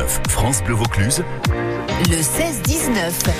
16-19, France Bleu Vaucluse. Le 16-19.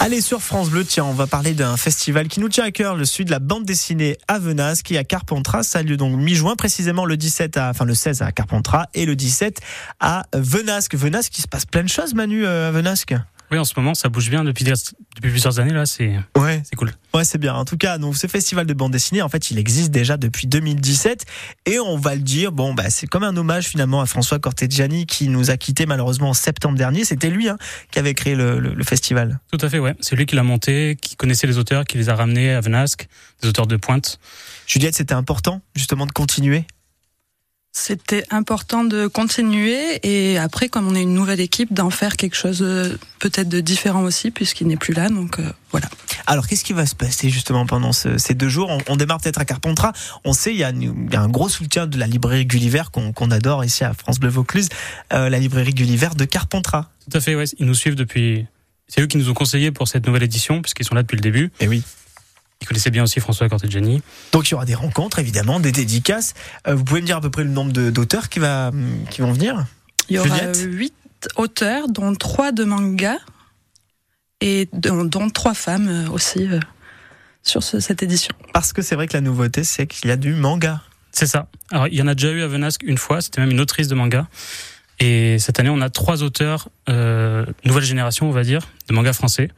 Allez sur France Bleu, tiens, on va parler d'un festival qui nous tient à cœur, le sud de la bande dessinée à Venasque, qui est à Carpentras. Ça a lieu donc mi-juin, précisément le 17 à, enfin le 16 à Carpentras et le 17 à Venasque. Venasque, il se passe plein de choses, Manu, euh, à Venasque. Oui, en ce moment, ça bouge bien depuis, depuis plusieurs années, là, c'est Ouais. cool. Ouais, c'est bien. En tout cas, donc ce festival de bande dessinée, en fait, il existe déjà depuis 2017 et on va le dire, bon, bah, c'est comme un hommage finalement à François Cortegiani qui nous a quitté malheureusement en septembre dernier. C'était lui hein, qui avait créé le, le- le festival. Tout à fait, ouais. C'est lui qui l'a monté, qui connaissait les auteurs, qui les a ramenés à Venasque, des auteurs de pointe. Juliette, c'était important justement de continuer. C'était important de continuer et après, comme on est une nouvelle équipe, d'en faire quelque chose euh, peut-être de différent aussi, puisqu'il n'est plus là. Donc euh, voilà. Alors, qu'est-ce qui va se passer justement pendant ce- ces deux jours? On, on démarre peut-être à Carpentras. On sait, il y, a une- il y a un gros soutien de la librairie Gulliver qu'on qu'on adore ici à France Bleu Vaucluse, euh, la librairie Gulliver de Carpentras. Tout à fait, ouais. Ils nous suivent depuis. C'est eux qui nous ont conseillé pour cette nouvelle édition, puisqu'ils sont là depuis le début. Et oui. Ils connaissaient bien aussi François Cortegiani. Donc il y aura des rencontres, évidemment, des dédicaces. Euh, vous pouvez me dire à peu près le nombre d'auteurs qui, va, qui vont venir? Il y aura Juliette? euh, huit auteurs, dont trois de manga et dont, dont trois femmes euh, aussi euh, sur ce- cette édition. Parce que c'est vrai que la nouveauté, c'est qu'il y a du manga. C'est ça. Alors, il y en a déjà eu à Venasque une fois, c'était même une autrice de manga. Et cette année, on a trois auteurs, euh, nouvelle génération, on va dire, de manga français.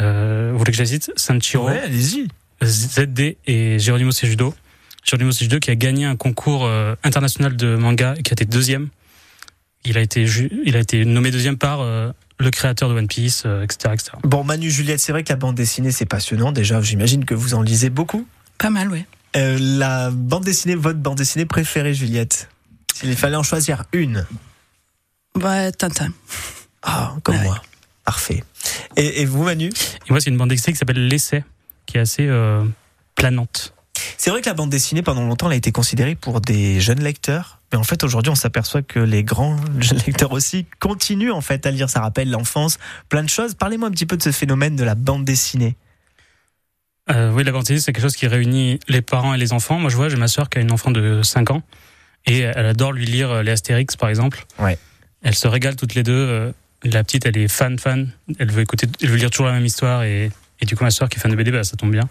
Euh, vous voulez que cite Sanchiro, allez-y. ZD et Geronimo Sejudo. Geronimo Sejudo qui a gagné un concours euh, international de manga et qui a été deuxième. Il a été, il a été nommé deuxième par euh, le créateur de One Piece, euh, etc., etc. Bon, Manu, Juliette, c'est vrai que la bande dessinée, c'est passionnant. Déjà, j'imagine que vous en lisez beaucoup. Pas mal, oui. Euh, la bande dessinée, votre bande dessinée préférée, Juliette? S'il fallait en choisir une. Ouais, Tintin. Ah, comme ouais. moi. Parfait. Et, et vous, Manu Et moi, c'est une bande dessinée qui s'appelle L'essai, qui est assez euh, planante. C'est vrai que la bande dessinée, pendant longtemps, elle a été considérée pour des jeunes lecteurs. Mais en fait, aujourd'hui, on s'aperçoit que les grands jeunes lecteurs aussi continuent en fait à lire. Ça rappelle l'enfance, plein de choses. Parlez-moi un petit peu de ce phénomène de la bande dessinée. Euh, oui, la bande dessinée, c'est quelque chose qui réunit les parents et les enfants. Moi, je vois, j'ai ma sœur qui a une enfant de 5 ans et elle adore lui lire euh, les Astérix, par exemple. Ouais. Elle se régale toutes les deux. La petite, elle est fan, fan. Elle veut écouter, elle veut lire toujours la même histoire et, et du coup, ma sœur qui est fan de BD, bah, ça tombe bien.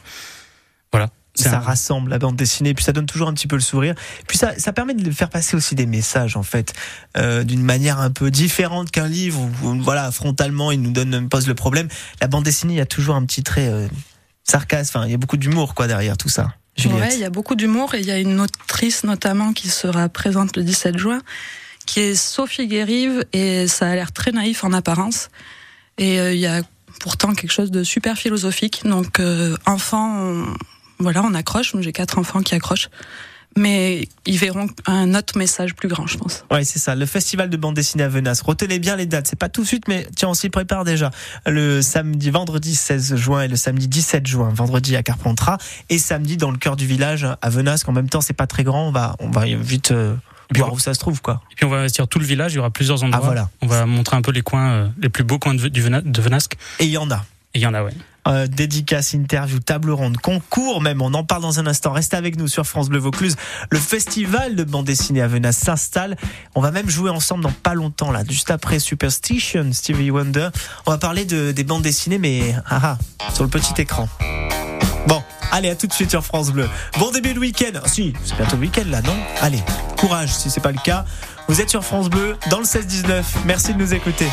Voilà. Ça un- rassemble la bande dessinée, puis ça donne toujours un petit peu le sourire. Puis ça, ça permet de faire passer aussi des messages en fait, euh, d'une manière un peu différente qu'un livre. Où, où, voilà, frontalement, il nous donne, pose le problème. La bande dessinée, il y a toujours un petit trait euh, sarcasme. Enfin, il y a beaucoup d'humour quoi derrière tout ça. Juliette. Ouais, il y a beaucoup d'humour et il y a une autrice notamment qui sera présente le 17 juin, qui est Sophie Guérive et ça a l'air très naïf en apparence. Et euh, il y a pourtant quelque chose de super philosophique. Donc euh, enfant, on- voilà, on accroche. J'ai quatre enfants qui accrochent, mais ils verront un autre message plus grand, je pense. Ouais, c'est ça. Le festival de bande dessinée à Venas. Retenez bien les dates. C'est pas tout de suite, mais tiens, on s'y prépare déjà. Le samedi, vendredi 16 juin et le samedi 17 juin. Vendredi à Carpentras et samedi dans le cœur du village à Venas. En même temps, c'est pas très grand. On va, on va vite euh, voir où ça se trouve, quoi. Et puis, on va investir tout le village. Il y aura plusieurs endroits. Ah, voilà. On va montrer un peu les coins, euh, les plus beaux coins de, du Vena- de Venasque. Et il y en a. Et il y en a, ouais. Euh, dédicace, interview, table ronde, concours même. On en parle dans un instant. Restez avec nous sur France Bleu Vaucluse. Le festival de bande dessinée à Venas s'installe. On va même jouer ensemble dans pas longtemps là, juste après Superstition, Stevie Wonder. On va parler de, des bandes dessinées, mais ah, ah, sur le petit écran. Bon, allez, à tout de suite sur France Bleu. Bon début de week-end. Ah, si, c'est bientôt le week-end là, non? Allez, courage si c'est pas le cas. Vous êtes sur France Bleu dans le 16-19. Merci de nous écouter.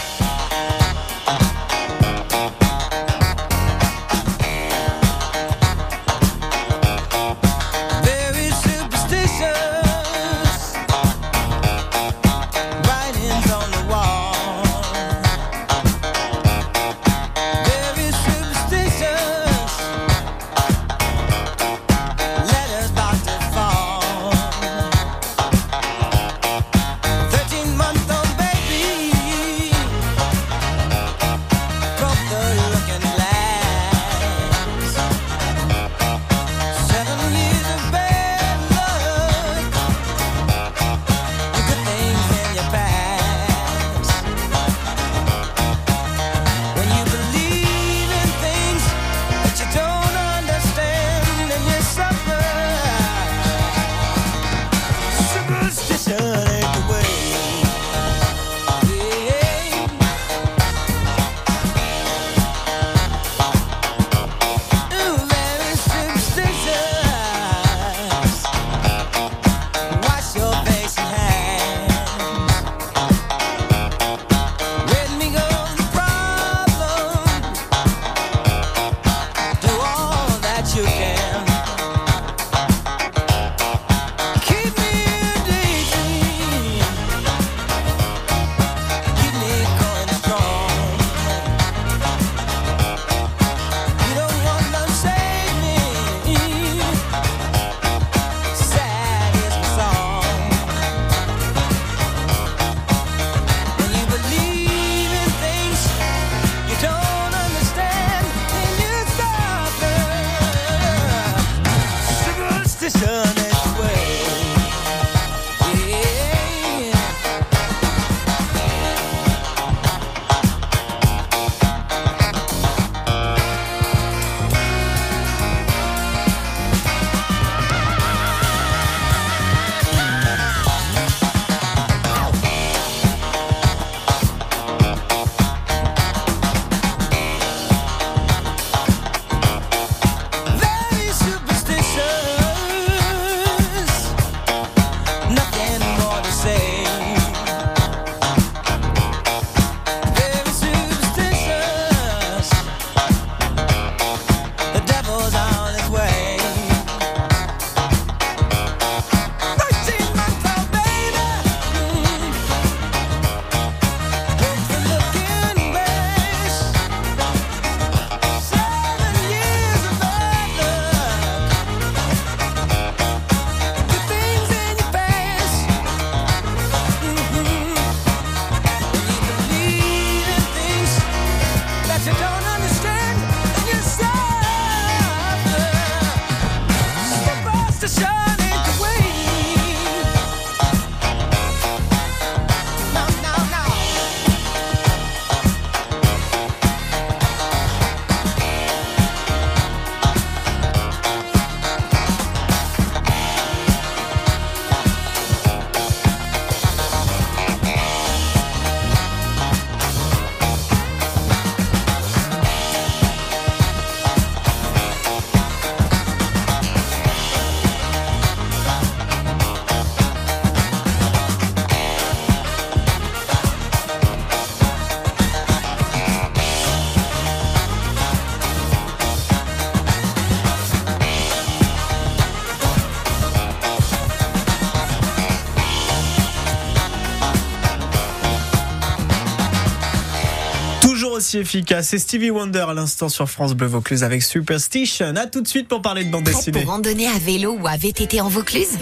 Aussi efficace. C'est Stevie Wonder à l'instant sur France Bleu Vaucluse avec Superstition. À tout de suite pour parler de bande dessinée. pour randonner à vélo ou à VTT en Vaucluse?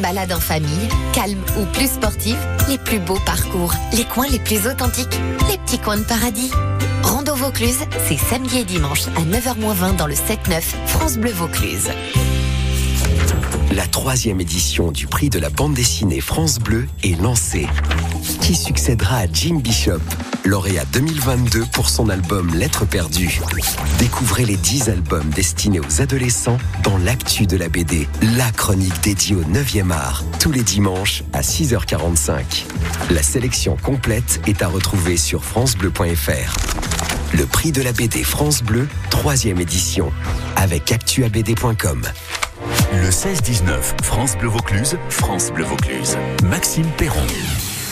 Balade en famille, calme ou plus sportive, les plus beaux parcours, les coins les plus authentiques, les petits coins de paradis. Rando Vaucluse, c'est samedi et dimanche à 9h20 dans le 7-9 France Bleu Vaucluse. La troisième édition du prix de la bande dessinée France Bleu est lancée. Qui succédera à Jim Bishop, lauréat 2022 pour son album Lettres perdues. Découvrez les 10 albums destinés aux adolescents dans l'actu de la BD, la chronique dédiée au 9e art, tous les dimanches à 6h45. La sélection complète est à retrouver sur francebleu.fr. Le prix de la BD France Bleu, troisième édition, avec actuabd.com. Le 16-19, France Bleu Vaucluse, France Bleu Vaucluse. Maxime Perron.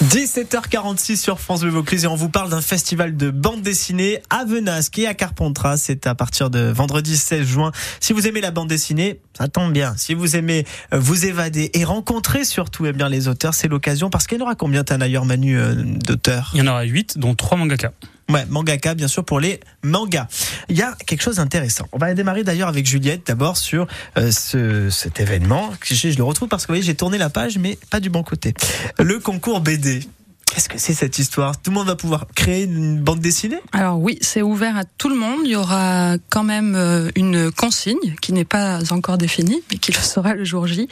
17h46 sur France Bleu Vaucluse et on vous parle d'un festival de bande dessinée à Venasque et à Carpentras. C'est à partir de vendredi 16 juin. Si vous aimez la bande dessinée, ça tombe bien. Si vous aimez euh, vous évader et rencontrer surtout eh bien les auteurs, c'est l'occasion parce qu'il y en aura combien d'ailleurs Manu euh, d'auteurs? Il y en aura 8, dont 3 mangaka. Ouais, mangaka bien sûr pour les mangas. Il y a quelque chose d'intéressant. On va démarrer d'ailleurs avec Juliette d'abord sur euh, ce, cet événement. Je, je le retrouve parce que vous voyez, j'ai tourné la page mais pas du bon côté. Le concours BD. Qu'est-ce que c'est cette histoire? Tout le monde va pouvoir créer une bande dessinée? Alors oui, c'est ouvert à tout le monde. Il y aura quand même euh, une consigne qui n'est pas encore définie, mais qui le sera le jour J.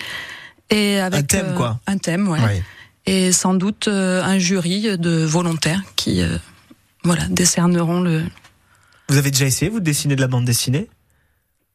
Et avec Un thème, euh, quoi. Un thème, ouais. Et sans doute euh, un jury de volontaires qui, voilà, décerneront le. Vous avez déjà essayé vous de dessiner de la bande dessinée?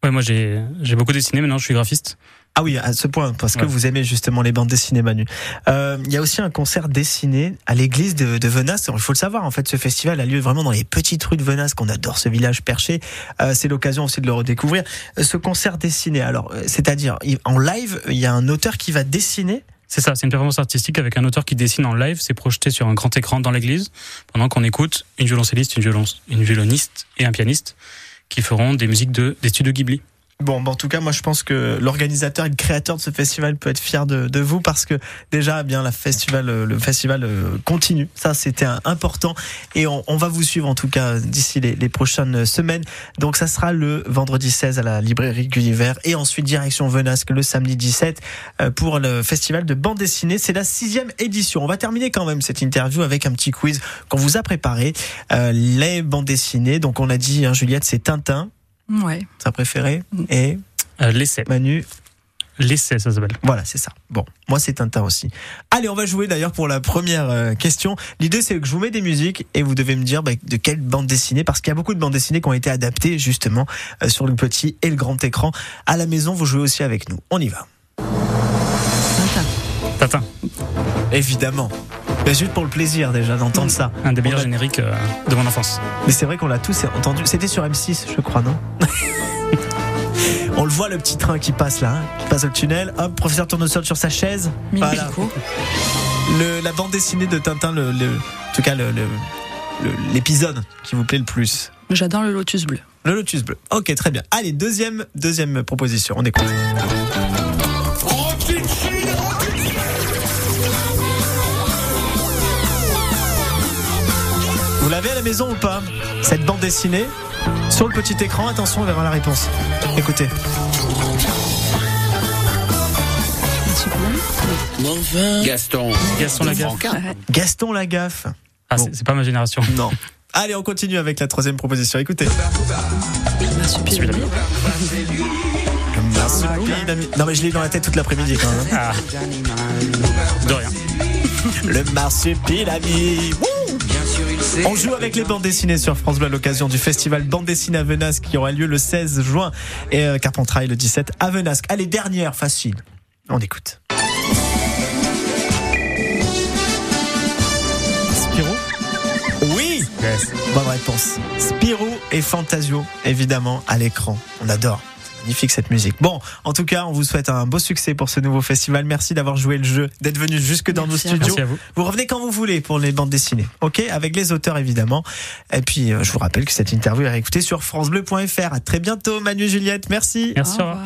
Ouais, moi j'ai j'ai beaucoup dessiné, maintenant je suis graphiste. Ah oui, à ce point, parce que Ouais. vous aimez justement les bandes dessinées, Manu. Euh, Il y a aussi un concert dessiné à l'église de, de Venasse. Il faut le savoir, en fait, ce festival a lieu vraiment dans les petites rues de Venasse, qu'on adore ce village perché. Euh, c'est l'occasion aussi de le redécouvrir. Euh, Ce concert dessiné, alors, euh, c'est-à-dire, en live, il y a un auteur qui va dessiner. C'est ça, c'est une performance artistique avec un auteur qui dessine en live, c'est projeté sur un grand écran dans l'église, pendant qu'on écoute une violoncelliste, une, violon, une violoniste et un pianiste qui feront des musiques de, des studios Ghibli. Bon, bah, en tout cas, moi, je pense que l'organisateur et le créateur de ce festival peut être fier de, de vous parce que déjà, eh bien, la festival, euh, le festival euh, continue. Ça, c'était important et on, on va vous suivre en tout cas d'ici les, les prochaines semaines. Donc, ça sera le vendredi 16 à la librairie Gulliver et ensuite direction Venasque le samedi 17 euh, pour le festival de bande dessinée. C'est la sixième édition. On va terminer quand même cette interview avec un petit quiz qu'on vous a préparé. Euh, les bandes dessinées. Donc, on a dit, hein, Juliette, c'est Tintin, Ouais. sa préférée, Mm. et Euh, L'essai. Manu, L'essai, ça s'appelle. voilà, c'est ça. Bon, moi c'est Tintin aussi. Allez, on va jouer d'ailleurs pour la première euh, question. L'idée c'est que je vous mets des musiques et vous devez me dire bah, de quelle bande dessinée, parce qu'il y a beaucoup de bandes dessinées qui ont été adaptées justement euh, sur le petit et le grand écran. À la maison, vous jouez aussi avec nous. On y va. Tintin. Tintin, Évidemment. Mais juste pour le plaisir déjà d'entendre ça. un des meilleurs a- génériques euh, de mon enfance. Mais c'est vrai qu'on l'a tous entendu. C'était sur M6, je crois, non On le voit le petit train qui passe là, hein, qui passe au tunnel. Hop, professeur Tournesol sur sa chaise. Voilà. Le, la bande dessinée de Tintin, le, le- en tout cas le- le- le- l'épisode qui vous plaît le plus. J'adore le lotus bleu. Le Lotus bleu. Ok, très bien. Allez, deuxième, deuxième proposition. On écoute. L'avez à la maison ou pas Cette bande dessinée sur le petit écran. Attention, on verra la réponse. Écoutez. Gaston. Gaston Lagaffe. Gaston Lagaffe. Ah, Bon. c'est pas ma génération. Non. Allez, on continue avec la troisième proposition. Écoutez. Celui-là. Le marsupilami. Non, mais je l'ai eu dans la tête toute l'après-midi quand même. Ah. De rien. Le marsupilami. Wouh On joue avec les bandes dessinées sur France Bleu à l'occasion du festival Bande dessinée à Venasque qui aura lieu le 16 juin et euh, Carpentras le 17 à Venasque. Allez, dernière, facile. On écoute. Spirou Oui Yes. Bonne réponse. Spirou et Fantasio, évidemment, à l'écran. On adore. Magnifique cette musique. Bon, en tout cas, on vous souhaite un beau succès pour ce nouveau festival. Merci d'avoir joué le jeu, d'être venu jusque dans Merci nos studios. Merci à vous. Vous revenez quand vous voulez pour les bandes dessinées, ok? Avec les auteurs évidemment. Et puis, euh, je vous rappelle que cette interview est réécoutée sur francebleu.fr. À très bientôt, Manu et Juliette. Merci. Merci, Au revoir.